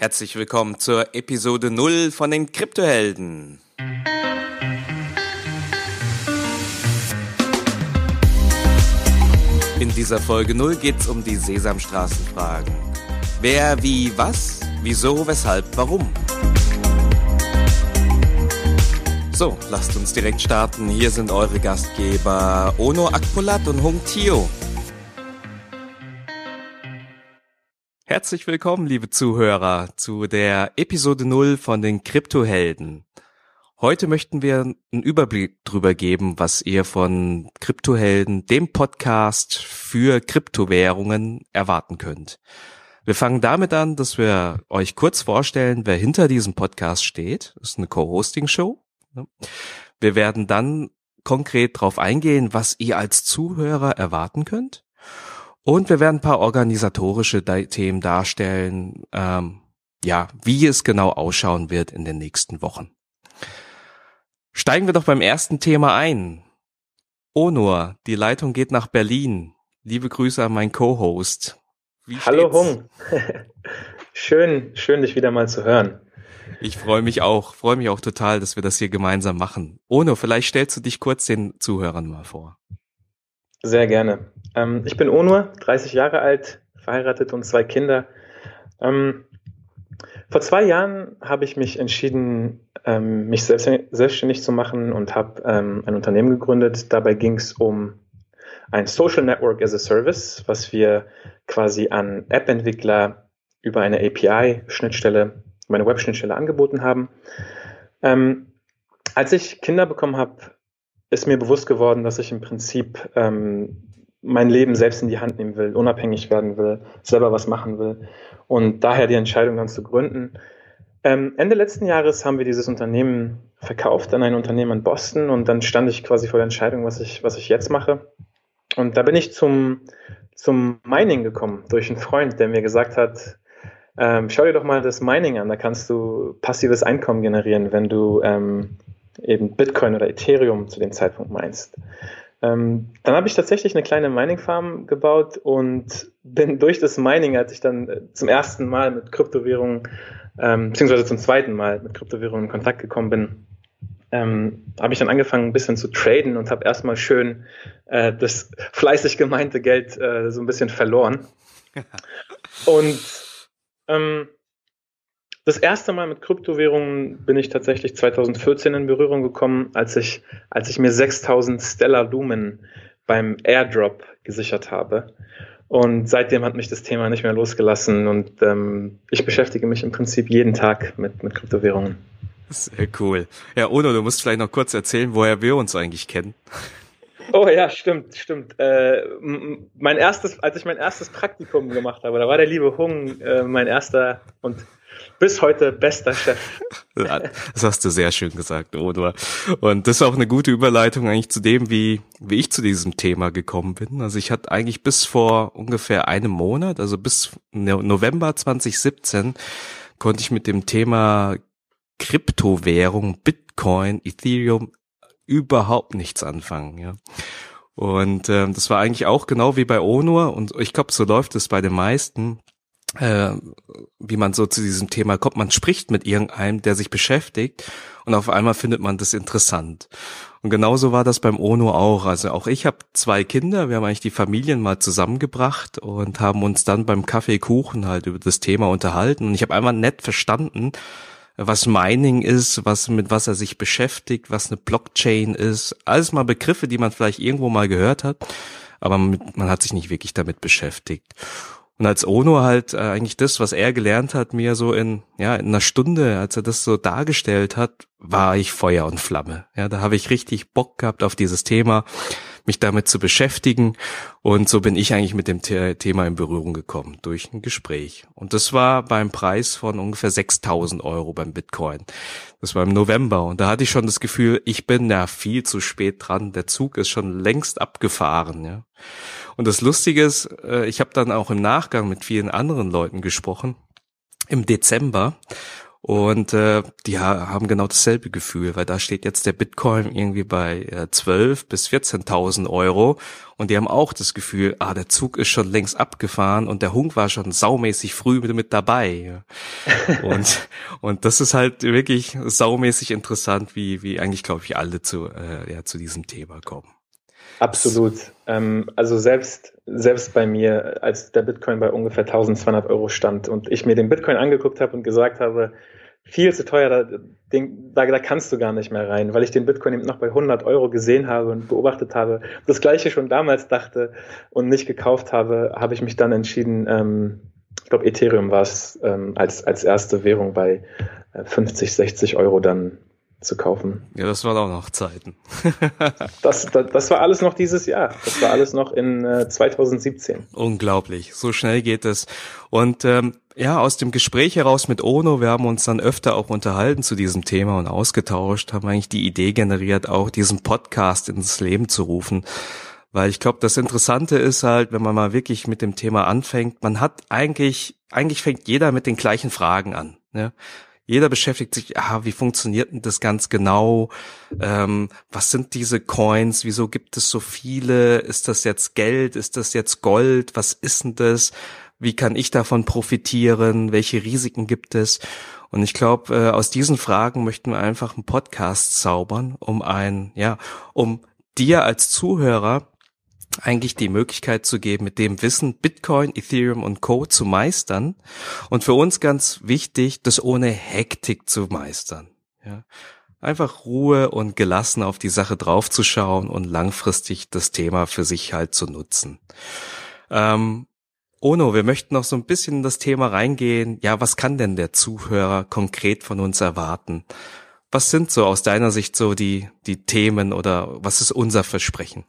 Herzlich willkommen zur Episode 0 von den Kryptohelden. In dieser Folge 0 geht es um die Sesamstraßenfragen. Wer, wie, was, wieso, weshalb, warum. So, lasst uns direkt starten. Hier sind eure Gastgeber Ono Akpolat und Hung Tio. Herzlich willkommen, liebe Zuhörer, zu der Episode 0 von den Kryptohelden. Heute möchten wir einen Überblick drüber geben, was ihr von Kryptohelden, dem Podcast für Kryptowährungen erwarten könnt. Wir fangen damit an, dass wir euch kurz vorstellen, wer hinter diesem Podcast steht. Das ist eine Co-Hosting-Show. Wir werden dann konkret darauf eingehen, was ihr als Zuhörer erwarten könnt. Und wir werden ein paar organisatorische Themen darstellen, ähm, ja, wie es genau ausschauen wird in den nächsten Wochen. Steigen wir doch beim ersten Thema ein. Onur, die Leitung geht nach Berlin. Liebe Grüße an meinen Co-Host. Hallo Hung. schön, schön dich wieder mal zu hören. Ich freue mich auch, freue mich auch total, dass wir das hier gemeinsam machen. Onur, vielleicht stellst du dich kurz den Zuhörern mal vor. Sehr gerne. Ähm, ich bin Onur, 30 Jahre alt, verheiratet und zwei Kinder. Ähm, vor zwei Jahren habe ich mich entschieden, ähm, mich selbst, selbstständig zu machen und habe ähm, ein Unternehmen gegründet. Dabei ging es um ein Social Network as a Service, was wir quasi an App-Entwickler über eine API-Schnittstelle, über eine Web-Schnittstelle angeboten haben. Ähm, als ich Kinder bekommen habe, ist mir bewusst geworden, dass ich im Prinzip ähm, mein Leben selbst in die Hand nehmen will, unabhängig werden will, selber was machen will. Und daher die Entscheidung dann zu gründen. Ähm, Ende letzten Jahres haben wir dieses Unternehmen verkauft an ein Unternehmen in Boston und dann stand ich quasi vor der Entscheidung, was ich, was ich jetzt mache. Und da bin ich zum, zum Mining gekommen durch einen Freund, der mir gesagt hat, ähm, schau dir doch mal das Mining an, da kannst du passives Einkommen generieren, wenn du ähm, eben Bitcoin oder Ethereum zu dem Zeitpunkt meinst. Ähm, dann habe ich tatsächlich eine kleine Mining-Farm gebaut und bin durch das Mining, als ich dann äh, zum ersten Mal mit Kryptowährungen, ähm, beziehungsweise zum zweiten Mal mit Kryptowährungen in Kontakt gekommen bin, ähm, habe ich dann angefangen, ein bisschen zu traden und habe erstmal schön äh, das fleißig gemeinte Geld äh, so ein bisschen verloren. und ähm, das erste Mal mit Kryptowährungen bin ich tatsächlich 2014 in Berührung gekommen, als ich, als ich mir 6000 Stellar Lumen beim Airdrop gesichert habe. Und seitdem hat mich das Thema nicht mehr losgelassen und ähm, ich beschäftige mich im Prinzip jeden Tag mit, mit Kryptowährungen. Sehr cool. Ja, Ono, du musst vielleicht noch kurz erzählen, woher wir uns eigentlich kennen. Oh ja, stimmt, stimmt. Äh, mein erstes, als ich mein erstes Praktikum gemacht habe, da war der liebe Hung äh, mein erster und bis heute bester Chef. Das hast du sehr schön gesagt, Odor. Und das ist auch eine gute Überleitung eigentlich zu dem, wie, wie ich zu diesem Thema gekommen bin. Also ich hatte eigentlich bis vor ungefähr einem Monat, also bis November 2017, konnte ich mit dem Thema Kryptowährung, Bitcoin, Ethereum überhaupt nichts anfangen, ja. Und ähm, das war eigentlich auch genau wie bei Onur und ich glaube, so läuft es bei den meisten äh, wie man so zu diesem Thema kommt. Man spricht mit irgendeinem, der sich beschäftigt und auf einmal findet man das interessant. Und genauso war das beim ONU auch. Also auch ich habe zwei Kinder, wir haben eigentlich die Familien mal zusammengebracht und haben uns dann beim Kaffeekuchen halt über das Thema unterhalten. Und ich habe einmal nett verstanden, was Mining ist, was mit was er sich beschäftigt, was eine Blockchain ist. Alles mal Begriffe, die man vielleicht irgendwo mal gehört hat, aber man hat sich nicht wirklich damit beschäftigt. Und als Ono halt äh, eigentlich das, was er gelernt hat, mir so in ja in einer Stunde, als er das so dargestellt hat, war ich Feuer und Flamme. Ja, da habe ich richtig Bock gehabt auf dieses Thema, mich damit zu beschäftigen. Und so bin ich eigentlich mit dem Thema in Berührung gekommen durch ein Gespräch. Und das war beim Preis von ungefähr 6000 Euro beim Bitcoin. Das war im November. Und da hatte ich schon das Gefühl, ich bin ja viel zu spät dran. Der Zug ist schon längst abgefahren. Ja. Und das Lustige ist, äh, ich habe dann auch im Nachgang mit vielen anderen Leuten gesprochen, im Dezember. Und äh, die haben genau dasselbe Gefühl, weil da steht jetzt der Bitcoin irgendwie bei äh, 12 bis 14.000 Euro und die haben auch das Gefühl, ah, der Zug ist schon längst abgefahren und der Hunk war schon saumäßig früh mit, mit dabei. und und das ist halt wirklich saumäßig interessant, wie wie eigentlich glaube ich alle zu äh, ja zu diesem Thema kommen. Absolut. Ähm, also selbst, selbst bei mir, als der Bitcoin bei ungefähr 1200 Euro stand und ich mir den Bitcoin angeguckt habe und gesagt habe, viel zu teuer, da, den, da, da kannst du gar nicht mehr rein, weil ich den Bitcoin eben noch bei 100 Euro gesehen habe und beobachtet habe, das gleiche schon damals dachte und nicht gekauft habe, habe ich mich dann entschieden, ähm, ich glaube Ethereum war es ähm, als, als erste Währung bei 50, äh, 60 Euro dann zu kaufen. Ja, das waren auch noch Zeiten. das, das, das, war alles noch dieses Jahr. Das war alles noch in äh, 2017. Unglaublich. So schnell geht es. Und ähm, ja, aus dem Gespräch heraus mit Ono, wir haben uns dann öfter auch unterhalten zu diesem Thema und ausgetauscht, haben eigentlich die Idee generiert, auch diesen Podcast ins Leben zu rufen. Weil ich glaube, das Interessante ist halt, wenn man mal wirklich mit dem Thema anfängt, man hat eigentlich, eigentlich fängt jeder mit den gleichen Fragen an. Ne? Jeder beschäftigt sich, ah, wie funktioniert denn das ganz genau? Ähm, was sind diese Coins? Wieso gibt es so viele? Ist das jetzt Geld? Ist das jetzt Gold? Was ist denn das? Wie kann ich davon profitieren? Welche Risiken gibt es? Und ich glaube, äh, aus diesen Fragen möchten wir einfach einen Podcast zaubern, um ein, ja, um dir als Zuhörer eigentlich die Möglichkeit zu geben, mit dem Wissen Bitcoin, Ethereum und Co. zu meistern. Und für uns ganz wichtig, das ohne Hektik zu meistern. Ja. Einfach Ruhe und gelassen auf die Sache draufzuschauen und langfristig das Thema für sich halt zu nutzen. Ähm, Ono, wir möchten noch so ein bisschen in das Thema reingehen. Ja, was kann denn der Zuhörer konkret von uns erwarten? Was sind so aus deiner Sicht so die, die Themen oder was ist unser Versprechen?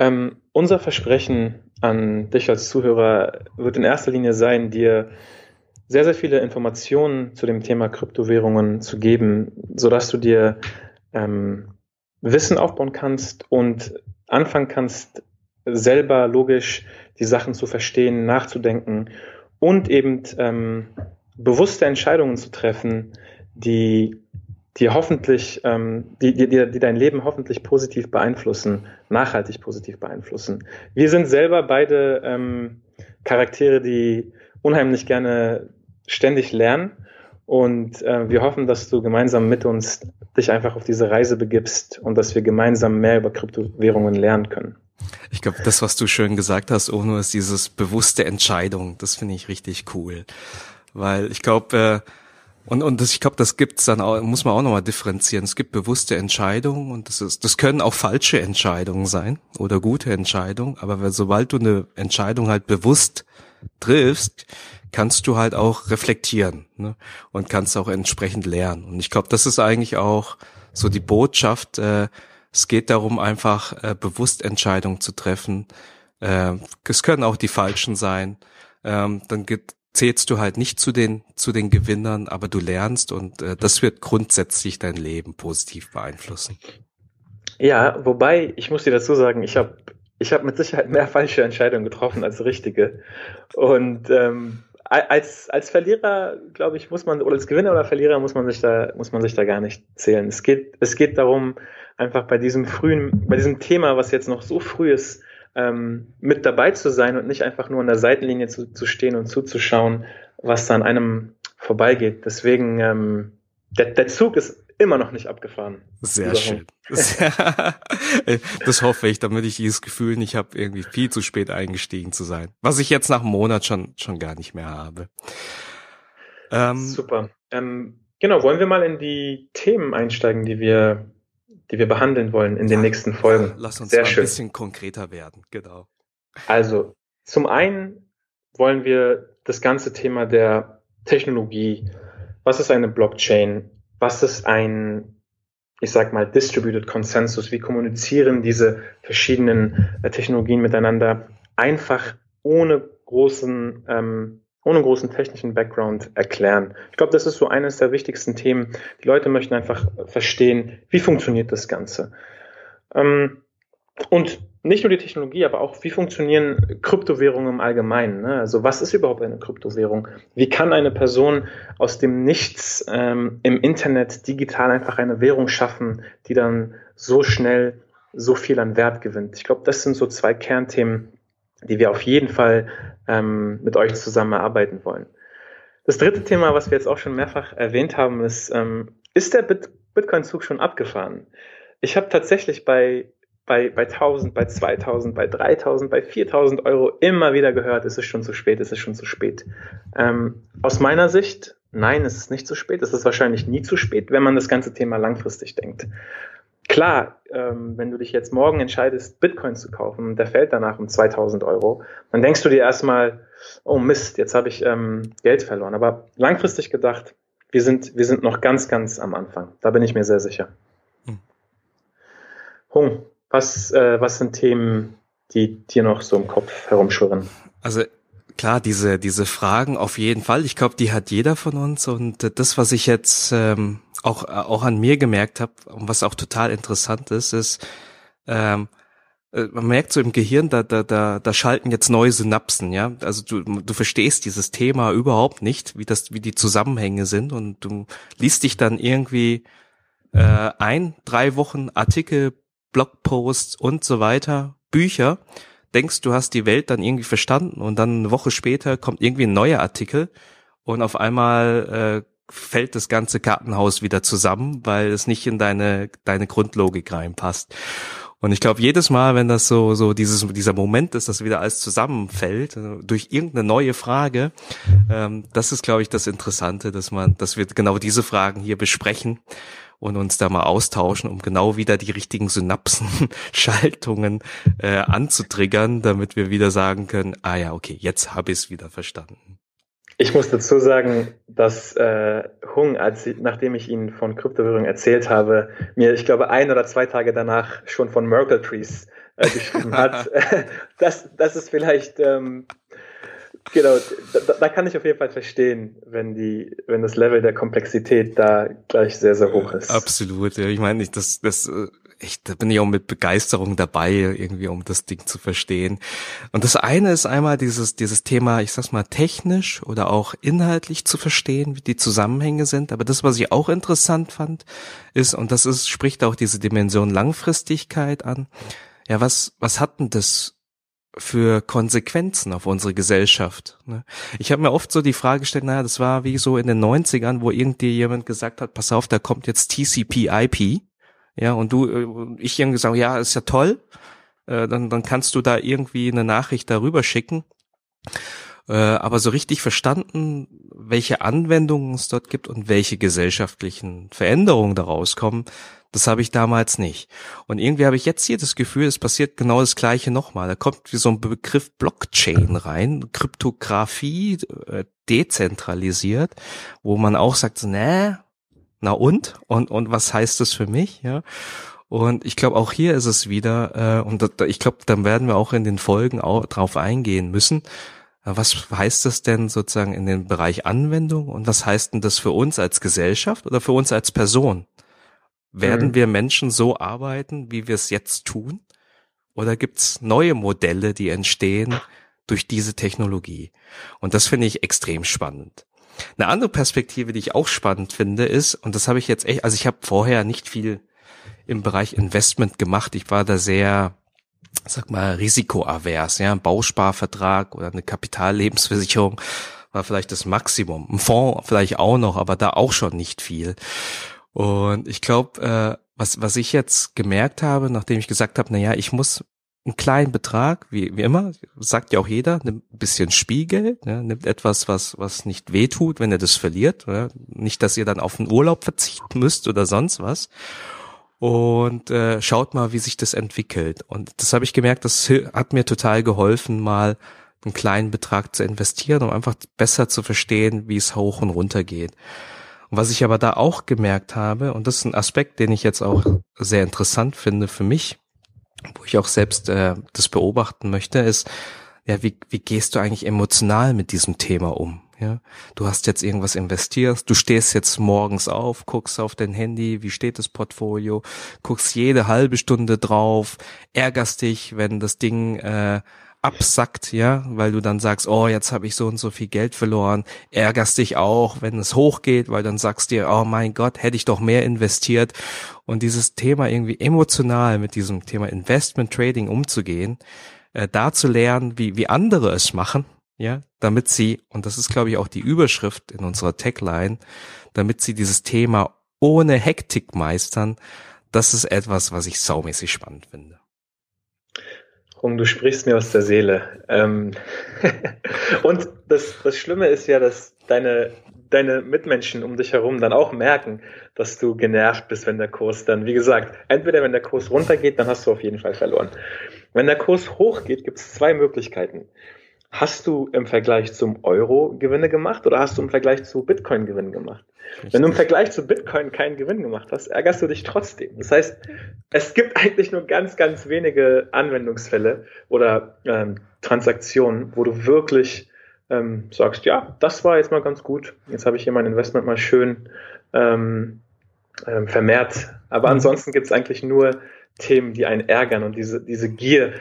Ähm, unser Versprechen an dich als Zuhörer wird in erster Linie sein, dir sehr, sehr viele Informationen zu dem Thema Kryptowährungen zu geben, sodass du dir ähm, Wissen aufbauen kannst und anfangen kannst, selber logisch die Sachen zu verstehen, nachzudenken und eben ähm, bewusste Entscheidungen zu treffen, die die hoffentlich, ähm, die, die, die dein Leben hoffentlich positiv beeinflussen, nachhaltig positiv beeinflussen. Wir sind selber beide ähm, Charaktere, die unheimlich gerne ständig lernen und äh, wir hoffen, dass du gemeinsam mit uns dich einfach auf diese Reise begibst und dass wir gemeinsam mehr über Kryptowährungen lernen können. Ich glaube, das, was du schön gesagt hast, Ono, ist dieses bewusste Entscheidung. Das finde ich richtig cool. Weil ich glaube, äh, und, und das, ich glaube, das gibt's dann auch, muss man auch nochmal differenzieren. Es gibt bewusste Entscheidungen und das ist, das können auch falsche Entscheidungen sein oder gute Entscheidungen. Aber sobald du eine Entscheidung halt bewusst triffst, kannst du halt auch reflektieren ne? und kannst auch entsprechend lernen. Und ich glaube, das ist eigentlich auch so die Botschaft. Äh, es geht darum, einfach äh, bewusst Entscheidungen zu treffen. Äh, es können auch die falschen sein. Ähm, dann gibt zählst du halt nicht zu den zu den Gewinnern, aber du lernst und äh, das wird grundsätzlich dein Leben positiv beeinflussen. Ja, wobei ich muss dir dazu sagen, ich habe ich habe mit Sicherheit mehr falsche Entscheidungen getroffen als richtige und ähm, als als Verlierer glaube ich muss man oder als Gewinner oder Verlierer muss man sich da muss man sich da gar nicht zählen. Es geht es geht darum einfach bei diesem frühen bei diesem Thema, was jetzt noch so früh ist ähm, mit dabei zu sein und nicht einfach nur an der Seitenlinie zu, zu stehen und zuzuschauen, was da an einem vorbeigeht. Deswegen, ähm, der, der Zug ist immer noch nicht abgefahren. Sehr schön. das hoffe ich, damit ich dieses Gefühl nicht habe, irgendwie viel zu spät eingestiegen zu sein. Was ich jetzt nach einem Monat schon, schon gar nicht mehr habe. Ähm, Super. Ähm, genau, wollen wir mal in die Themen einsteigen, die wir die wir behandeln wollen in den nächsten Folgen. Lass uns Sehr ein bisschen konkreter werden, genau. Also, zum einen wollen wir das ganze Thema der Technologie, was ist eine Blockchain, was ist ein, ich sag mal, Distributed Consensus, wie kommunizieren diese verschiedenen äh, Technologien miteinander, einfach ohne großen ähm, ohne großen technischen Background erklären. Ich glaube, das ist so eines der wichtigsten Themen. Die Leute möchten einfach verstehen, wie funktioniert das Ganze. Ähm, und nicht nur die Technologie, aber auch, wie funktionieren Kryptowährungen im Allgemeinen? Ne? Also was ist überhaupt eine Kryptowährung? Wie kann eine Person aus dem Nichts ähm, im Internet digital einfach eine Währung schaffen, die dann so schnell so viel an Wert gewinnt? Ich glaube, das sind so zwei Kernthemen, die wir auf jeden Fall ähm, mit euch zusammen erarbeiten wollen. Das dritte Thema, was wir jetzt auch schon mehrfach erwähnt haben, ist, ähm, ist der Bit Bitcoin-Zug schon abgefahren? Ich habe tatsächlich bei bei, bei 1000, bei 2000, bei 3000, bei 4000 Euro immer wieder gehört, es ist schon zu spät, es ist schon zu spät. Ähm, aus meiner Sicht, nein, es ist nicht zu spät, es ist wahrscheinlich nie zu spät, wenn man das ganze Thema langfristig denkt. Klar, ähm, wenn du dich jetzt morgen entscheidest, Bitcoin zu kaufen, der fällt danach um 2000 Euro, dann denkst du dir erstmal, oh Mist, jetzt habe ich ähm, Geld verloren. Aber langfristig gedacht, wir sind, wir sind noch ganz, ganz am Anfang. Da bin ich mir sehr sicher. Hm. Hung, was, äh, was sind Themen, die dir noch so im Kopf herumschwirren? Also klar, diese, diese Fragen auf jeden Fall. Ich glaube, die hat jeder von uns. Und das, was ich jetzt ähm, auch, auch an mir gemerkt habe und was auch total interessant ist, ist, ähm, äh, man merkt so im Gehirn, da, da, da, da schalten jetzt neue Synapsen, ja. Also du, du verstehst dieses Thema überhaupt nicht, wie das, wie die Zusammenhänge sind und du liest dich dann irgendwie äh, ein, drei Wochen Artikel, Blogposts und so weiter, Bücher, denkst, du hast die Welt dann irgendwie verstanden und dann eine Woche später kommt irgendwie ein neuer Artikel und auf einmal äh, fällt das ganze Kartenhaus wieder zusammen, weil es nicht in deine deine Grundlogik reinpasst. Und ich glaube, jedes Mal, wenn das so, so dieses, dieser Moment ist, dass wieder alles zusammenfällt, äh, durch irgendeine neue Frage, ähm, das ist, glaube ich, das Interessante, dass man, dass wir genau diese Fragen hier besprechen und uns da mal austauschen, um genau wieder die richtigen Synapsenschaltungen äh, anzutriggern, damit wir wieder sagen können, ah ja, okay, jetzt habe ich es wieder verstanden. Ich muss dazu sagen, dass äh, Hung, als nachdem ich ihn von Kryptowährung erzählt habe, mir, ich glaube, ein oder zwei Tage danach schon von Merkle Trees äh, geschrieben hat. das, das ist vielleicht ähm, Genau, da, da, kann ich auf jeden Fall verstehen, wenn die, wenn das Level der Komplexität da gleich sehr, sehr hoch ist. Absolut, ja. Ich meine, ich, das, das, echt, da bin ich auch mit Begeisterung dabei, irgendwie, um das Ding zu verstehen. Und das eine ist einmal dieses, dieses Thema, ich sag's mal, technisch oder auch inhaltlich zu verstehen, wie die Zusammenhänge sind. Aber das, was ich auch interessant fand, ist, und das ist, spricht auch diese Dimension Langfristigkeit an. Ja, was, was hat denn das für Konsequenzen auf unsere Gesellschaft. Ne? Ich habe mir oft so die Frage gestellt, naja, das war wie so in den 90ern, wo irgendwie jemand gesagt hat, pass auf, da kommt jetzt TCP/IP. Ja, und du, äh, ich irgendwie gesagt, ja, ist ja toll. Äh, dann, dann kannst du da irgendwie eine Nachricht darüber schicken. Äh, aber so richtig verstanden, welche Anwendungen es dort gibt und welche gesellschaftlichen Veränderungen daraus kommen, das habe ich damals nicht. Und irgendwie habe ich jetzt hier das Gefühl, es passiert genau das Gleiche nochmal. Da kommt wie so ein Begriff Blockchain rein, Kryptographie, äh, dezentralisiert, wo man auch sagt, ne, na und? Und, und was heißt das für mich? Ja. Und ich glaube, auch hier ist es wieder, äh, und da, ich glaube, dann werden wir auch in den Folgen auch drauf eingehen müssen. Äh, was heißt das denn sozusagen in den Bereich Anwendung und was heißt denn das für uns als Gesellschaft oder für uns als Person? Werden mhm. wir Menschen so arbeiten, wie wir es jetzt tun? Oder gibt's neue Modelle, die entstehen durch diese Technologie? Und das finde ich extrem spannend. Eine andere Perspektive, die ich auch spannend finde, ist, und das habe ich jetzt echt, also ich habe vorher nicht viel im Bereich Investment gemacht. Ich war da sehr, sag mal, risikoavers, ja, ein Bausparvertrag oder eine Kapitallebensversicherung war vielleicht das Maximum. Ein Fonds vielleicht auch noch, aber da auch schon nicht viel. Und ich glaube, äh, was, was ich jetzt gemerkt habe, nachdem ich gesagt habe, na ja, ich muss einen kleinen Betrag, wie, wie immer, sagt ja auch jeder, nimmt ein bisschen Spielgeld, ja, nimmt etwas, was, was nicht wehtut, wenn er das verliert. Ja. Nicht, dass ihr dann auf den Urlaub verzichten müsst oder sonst was. Und äh, schaut mal, wie sich das entwickelt. Und das habe ich gemerkt, das hat mir total geholfen, mal einen kleinen Betrag zu investieren, um einfach besser zu verstehen, wie es hoch und runter geht. Und was ich aber da auch gemerkt habe, und das ist ein Aspekt, den ich jetzt auch sehr interessant finde für mich, wo ich auch selbst äh, das beobachten möchte, ist, ja, wie, wie gehst du eigentlich emotional mit diesem Thema um? ja. Du hast jetzt irgendwas investiert, du stehst jetzt morgens auf, guckst auf dein Handy, wie steht das Portfolio, guckst jede halbe Stunde drauf, ärgerst dich, wenn das Ding äh, absackt, ja, weil du dann sagst, oh, jetzt habe ich so und so viel Geld verloren, ärgerst dich auch, wenn es hochgeht, weil dann sagst dir, oh mein Gott, hätte ich doch mehr investiert. Und dieses Thema irgendwie emotional mit diesem Thema Investment Trading umzugehen, äh, da zu lernen, wie, wie andere es machen, ja, damit sie, und das ist glaube ich auch die Überschrift in unserer Tagline, damit sie dieses Thema ohne Hektik meistern, das ist etwas, was ich saumäßig spannend finde. Rung, du sprichst mir aus der Seele. Ähm und das, das Schlimme ist ja, dass deine, deine Mitmenschen um dich herum dann auch merken, dass du genervt bist, wenn der Kurs dann, wie gesagt, entweder wenn der Kurs runtergeht, dann hast du auf jeden Fall verloren. Wenn der Kurs hochgeht, gibt es zwei Möglichkeiten. Hast du im Vergleich zum Euro Gewinne gemacht oder hast du im Vergleich zu Bitcoin Gewinne gemacht? Richtig. Wenn du im Vergleich zu Bitcoin keinen Gewinn gemacht hast, ärgerst du dich trotzdem. Das heißt, es gibt eigentlich nur ganz, ganz wenige Anwendungsfälle oder ähm, Transaktionen, wo du wirklich ähm, sagst, ja, das war jetzt mal ganz gut. Jetzt habe ich hier mein Investment mal schön ähm, ähm, vermehrt. Aber mhm. ansonsten gibt es eigentlich nur Themen, die einen ärgern und diese, diese Gier,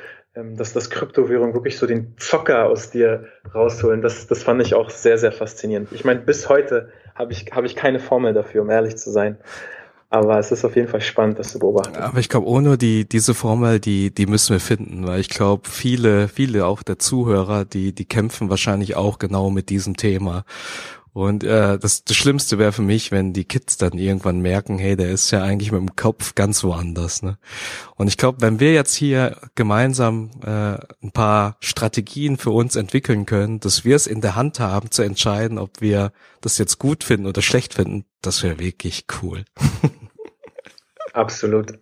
dass das Kryptowährung wirklich so den Zocker aus dir rausholen, das, das fand ich auch sehr, sehr faszinierend. Ich meine, bis heute habe ich, hab ich keine Formel dafür, um ehrlich zu sein. Aber es ist auf jeden Fall spannend, das zu beobachten. Aber ich glaube, ohne die diese Formel, die die müssen wir finden, weil ich glaube, viele viele auch der Zuhörer, die die kämpfen wahrscheinlich auch genau mit diesem Thema. Und äh, das, das Schlimmste wäre für mich, wenn die Kids dann irgendwann merken, hey, der ist ja eigentlich mit dem Kopf ganz woanders. Ne? Und ich glaube, wenn wir jetzt hier gemeinsam äh, ein paar Strategien für uns entwickeln können, dass wir es in der Hand haben zu entscheiden, ob wir das jetzt gut finden oder schlecht finden, das wäre wirklich cool. Absolut.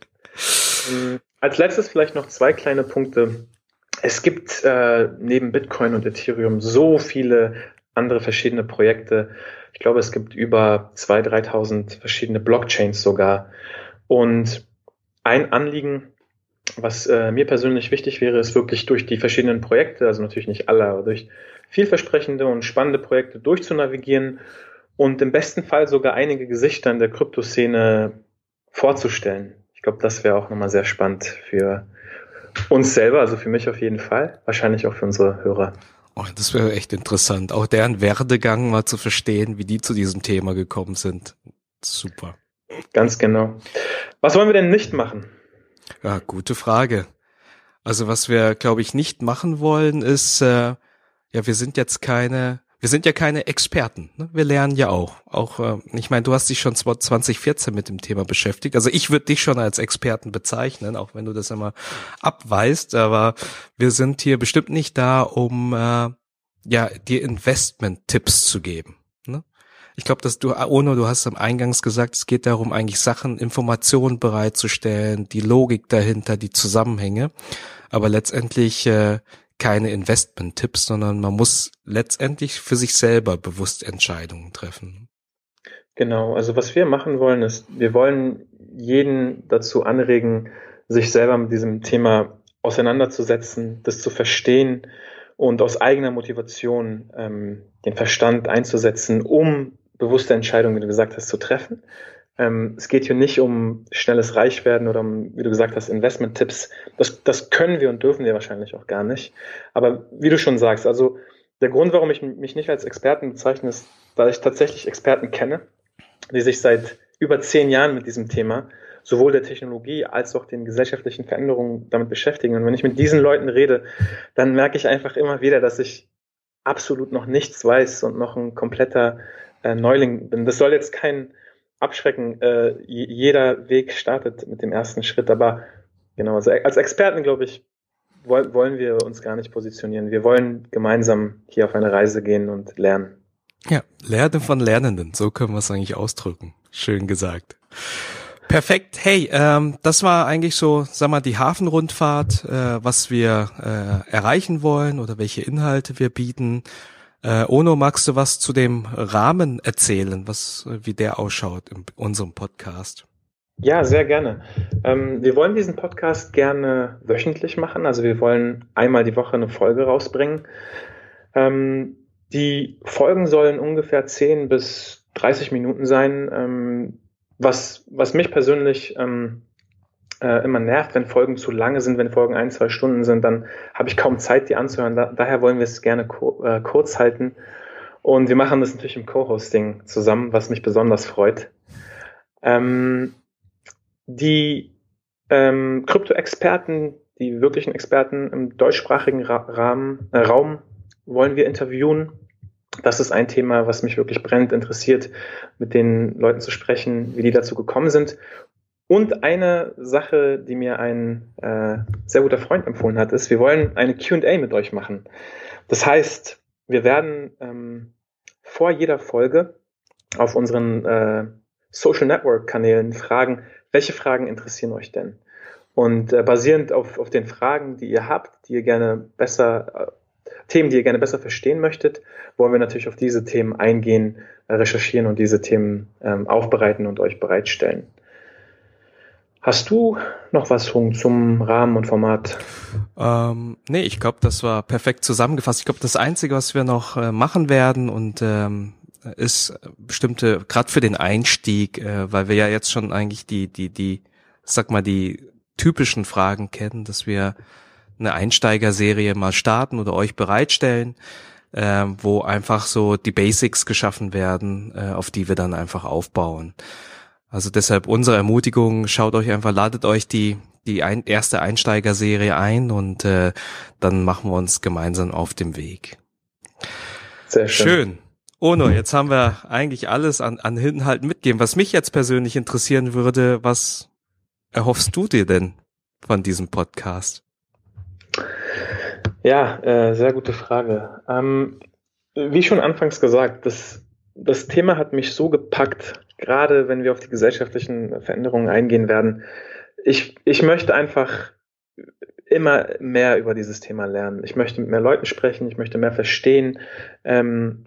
Ähm, als letztes vielleicht noch zwei kleine Punkte. Es gibt äh, neben Bitcoin und Ethereum so viele andere verschiedene Projekte. Ich glaube, es gibt über 2.000, 3.000 verschiedene Blockchains sogar. Und ein Anliegen, was äh, mir persönlich wichtig wäre, ist wirklich durch die verschiedenen Projekte, also natürlich nicht alle, aber durch vielversprechende und spannende Projekte durchzunavigieren und im besten Fall sogar einige Gesichter in der Kryptoszene vorzustellen. Ich glaube, das wäre auch nochmal sehr spannend für uns selber, also für mich auf jeden Fall, wahrscheinlich auch für unsere Hörer. Oh, das wäre echt interessant, auch deren Werdegang mal zu verstehen, wie die zu diesem Thema gekommen sind. Super. Ganz genau. Was wollen wir denn nicht machen? Ja, gute Frage. Also was wir, glaube ich, nicht machen wollen, ist, äh, ja, wir sind jetzt keine wir sind ja keine Experten. Ne? Wir lernen ja auch. Auch, äh, ich meine, du hast dich schon 2014 mit dem Thema beschäftigt. Also ich würde dich schon als Experten bezeichnen, auch wenn du das immer abweist. Aber wir sind hier bestimmt nicht da, um äh, ja dir Investment-Tipps zu geben. Ne? Ich glaube, dass du, Ono, du hast am Eingangs gesagt, es geht darum, eigentlich Sachen, Informationen bereitzustellen, die Logik dahinter, die Zusammenhänge. Aber letztendlich äh, keine Investment-Tipps, sondern man muss letztendlich für sich selber bewusst Entscheidungen treffen. Genau, also was wir machen wollen, ist, wir wollen jeden dazu anregen, sich selber mit diesem Thema auseinanderzusetzen, das zu verstehen und aus eigener Motivation ähm, den Verstand einzusetzen, um bewusste Entscheidungen, wie du gesagt hast, zu treffen. Ähm, es geht hier nicht um schnelles Reichwerden oder um, wie du gesagt hast, Investment-Tipps. Das, das können wir und dürfen wir wahrscheinlich auch gar nicht. Aber wie du schon sagst, also der Grund, warum ich mich nicht als Experten bezeichne, ist, da ich tatsächlich Experten kenne, die sich seit über zehn Jahren mit diesem Thema sowohl der Technologie als auch den gesellschaftlichen Veränderungen damit beschäftigen. Und wenn ich mit diesen Leuten rede, dann merke ich einfach immer wieder, dass ich absolut noch nichts weiß und noch ein kompletter äh, Neuling bin. Das soll jetzt kein abschrecken. Äh, jeder Weg startet mit dem ersten Schritt, aber genau, also als Experten, glaube ich, wollen wir uns gar nicht positionieren. Wir wollen gemeinsam hier auf eine Reise gehen und lernen. Ja, Lerne von Lernenden, so können wir es eigentlich ausdrücken. Schön gesagt. Perfekt. Hey, ähm, das war eigentlich so, sag mal, die Hafenrundfahrt, äh, was wir äh, erreichen wollen oder welche Inhalte wir bieten. Äh, Ono, magst du was zu dem Rahmen erzählen, was, wie der ausschaut in unserem Podcast? Ja, sehr gerne. Ähm, wir wollen diesen Podcast gerne wöchentlich machen. Also wir wollen einmal die Woche eine Folge rausbringen. Ähm, die Folgen sollen ungefähr 10 bis 30 Minuten sein. Ähm, was, was mich persönlich ähm, äh, immer nervt, wenn Folgen zu lange sind, wenn Folgen ein, zwei Stunden sind, dann habe ich kaum Zeit, die anzuhören. Da, daher wollen wir es gerne äh, kurz halten. Und wir machen das natürlich im Co-Hosting zusammen, was mich besonders freut. Ähm, die ähm, Krypto-Experten, die wirklichen Experten im deutschsprachigen Ra Rahmen, äh, Raum wollen wir interviewen. Das ist ein Thema, was mich wirklich brennend interessiert, mit den Leuten zu sprechen, wie die dazu gekommen sind. Und eine Sache, die mir ein äh, sehr guter Freund empfohlen hat, ist, wir wollen eine QA mit euch machen. Das heißt, wir werden ähm, vor jeder Folge auf unseren äh, Social Network Kanälen fragen, welche Fragen interessieren euch denn? Und äh, basierend auf, auf den Fragen, die ihr habt, die ihr gerne besser, äh, Themen, die ihr gerne besser verstehen möchtet, wollen wir natürlich auf diese Themen eingehen, äh, recherchieren und diese Themen ähm, aufbereiten und euch bereitstellen. Hast du noch was zum Rahmen und Format? Ähm, nee, ich glaube, das war perfekt zusammengefasst. Ich glaube, das Einzige, was wir noch äh, machen werden und ähm, ist bestimmte, gerade für den Einstieg, äh, weil wir ja jetzt schon eigentlich die, die, die, sag mal, die typischen Fragen kennen, dass wir eine Einsteigerserie mal starten oder euch bereitstellen, äh, wo einfach so die Basics geschaffen werden, äh, auf die wir dann einfach aufbauen. Also deshalb unsere Ermutigung, schaut euch einfach, ladet euch die, die ein, erste Einsteigerserie ein und äh, dann machen wir uns gemeinsam auf dem Weg. Sehr schön. schön. Ono, jetzt haben wir eigentlich alles an, an Inhalten mitgegeben. Was mich jetzt persönlich interessieren würde, was erhoffst du dir denn von diesem Podcast? Ja, äh, sehr gute Frage. Ähm, wie schon anfangs gesagt, das, das Thema hat mich so gepackt, gerade wenn wir auf die gesellschaftlichen Veränderungen eingehen werden. Ich, ich möchte einfach immer mehr über dieses Thema lernen. Ich möchte mit mehr Leuten sprechen, ich möchte mehr verstehen. Ähm,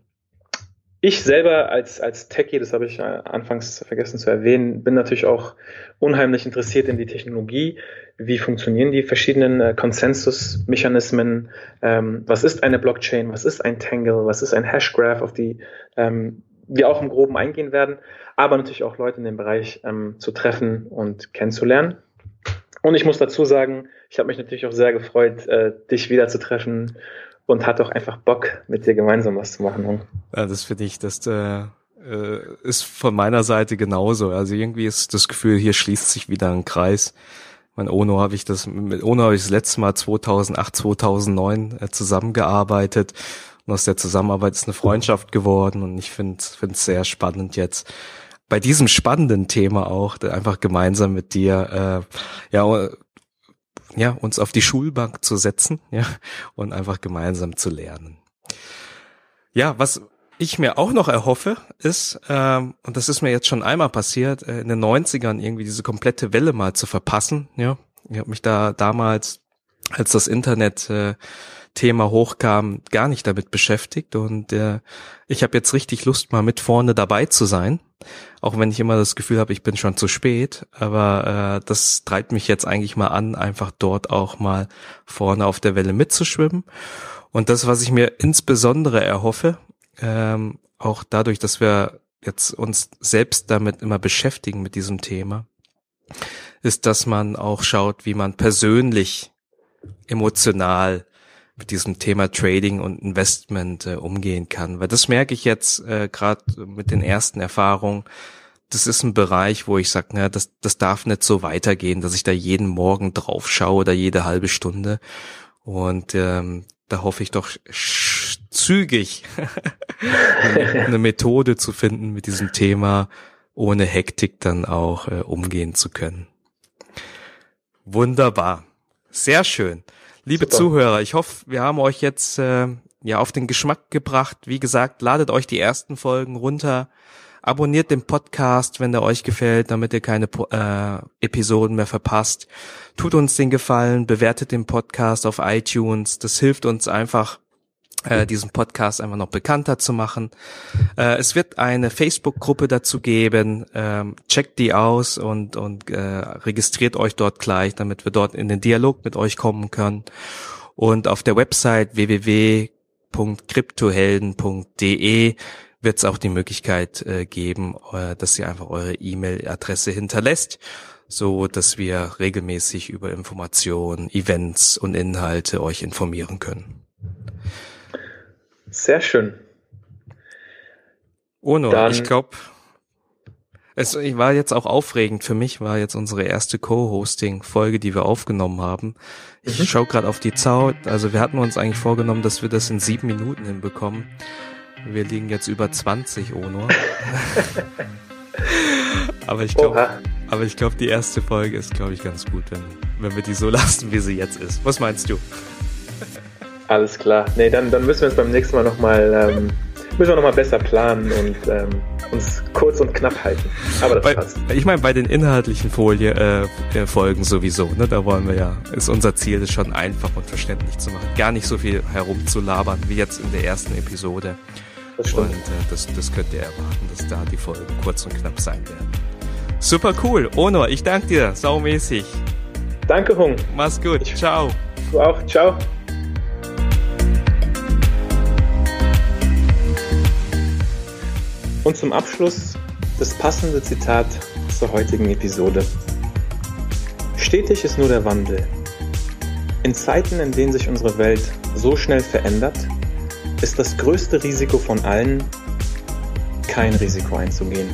ich selber als, als Techie, das habe ich anfangs vergessen zu erwähnen, bin natürlich auch unheimlich interessiert in die Technologie. Wie funktionieren die verschiedenen äh, Konsensusmechanismen? Ähm, was ist eine Blockchain? Was ist ein Tangle? Was ist ein Hashgraph, auf die ähm, wir auch im Groben eingehen werden? Aber natürlich auch Leute in dem Bereich ähm, zu treffen und kennenzulernen. Und ich muss dazu sagen, ich habe mich natürlich auch sehr gefreut, äh, dich wieder zu treffen und hat auch einfach Bock, mit dir gemeinsam was zu machen. Ja, das finde ich, das äh, äh, ist von meiner Seite genauso. Also irgendwie ist das Gefühl, hier schließt sich wieder ein Kreis. Mein Ono habe ich das mit Ono habe ich das letzte Mal 2008, 2009 äh, zusammengearbeitet und aus der Zusammenarbeit ist eine Freundschaft geworden und ich finde finde es sehr spannend jetzt bei diesem spannenden Thema auch einfach gemeinsam mit dir äh, ja ja, uns auf die Schulbank zu setzen, ja, und einfach gemeinsam zu lernen. Ja, was ich mir auch noch erhoffe, ist, ähm, und das ist mir jetzt schon einmal passiert, äh, in den 90ern irgendwie diese komplette Welle mal zu verpassen, ja. Ich habe mich da damals, als das Internet äh, Thema hochkam, gar nicht damit beschäftigt und äh, ich habe jetzt richtig Lust, mal mit vorne dabei zu sein auch wenn ich immer das Gefühl habe, ich bin schon zu spät. Aber äh, das treibt mich jetzt eigentlich mal an, einfach dort auch mal vorne auf der Welle mitzuschwimmen. Und das, was ich mir insbesondere erhoffe, ähm, auch dadurch, dass wir jetzt uns selbst damit immer beschäftigen mit diesem Thema, ist, dass man auch schaut, wie man persönlich emotional mit diesem Thema Trading und Investment äh, umgehen kann. Weil das merke ich jetzt äh, gerade mit den ersten Erfahrungen. Das ist ein Bereich, wo ich sage, na, das, das darf nicht so weitergehen, dass ich da jeden Morgen drauf schaue oder jede halbe Stunde. Und ähm, da hoffe ich doch zügig eine Methode zu finden, mit diesem Thema ohne Hektik dann auch äh, umgehen zu können. Wunderbar. Sehr schön. Liebe Super. Zuhörer, ich hoffe, wir haben euch jetzt äh, ja auf den Geschmack gebracht. Wie gesagt, ladet euch die ersten Folgen runter, abonniert den Podcast, wenn der euch gefällt, damit ihr keine äh, Episoden mehr verpasst. Tut uns den Gefallen, bewertet den Podcast auf iTunes. Das hilft uns einfach äh, diesen Podcast einfach noch bekannter zu machen. Äh, es wird eine Facebook-Gruppe dazu geben. Ähm, checkt die aus und, und äh, registriert euch dort gleich, damit wir dort in den Dialog mit euch kommen können. Und auf der Website www info.cryptohelden.de wird es auch die Möglichkeit äh, geben, äh, dass ihr einfach eure E-Mail-Adresse hinterlässt, so dass wir regelmäßig über Informationen, Events und Inhalte euch informieren können. Sehr schön. Ono, Dann, ich glaube, es war jetzt auch aufregend. Für mich war jetzt unsere erste Co-Hosting-Folge, die wir aufgenommen haben. Ich mhm. schaue gerade auf die Zahl. Also wir hatten uns eigentlich vorgenommen, dass wir das in sieben Minuten hinbekommen. Wir liegen jetzt über 20, Ono. aber ich glaube, aber ich glaube, die erste Folge ist, glaube ich, ganz gut, wenn, wenn wir die so lassen, wie sie jetzt ist. Was meinst du? Alles klar. Nee, dann, dann müssen wir uns beim nächsten Mal nochmal ähm, müssen wir noch mal besser planen und ähm, uns kurz und knapp halten. Aber das bei, passt. Ich meine, bei den inhaltlichen Folie, äh, Folgen sowieso, ne? Da wollen wir ja, ist unser Ziel, das schon einfach und verständlich zu machen. Gar nicht so viel herumzulabern wie jetzt in der ersten Episode. Das und äh, das, das könnt ihr erwarten, dass da die Folgen kurz und knapp sein werden. Super cool. Onor, ich danke dir. Saumäßig. Danke, Hung. Mach's gut. Ich, Ciao. Du auch. Ciao. Und zum Abschluss das passende Zitat zur heutigen Episode. Stetig ist nur der Wandel. In Zeiten, in denen sich unsere Welt so schnell verändert, ist das größte Risiko von allen, kein Risiko einzugehen.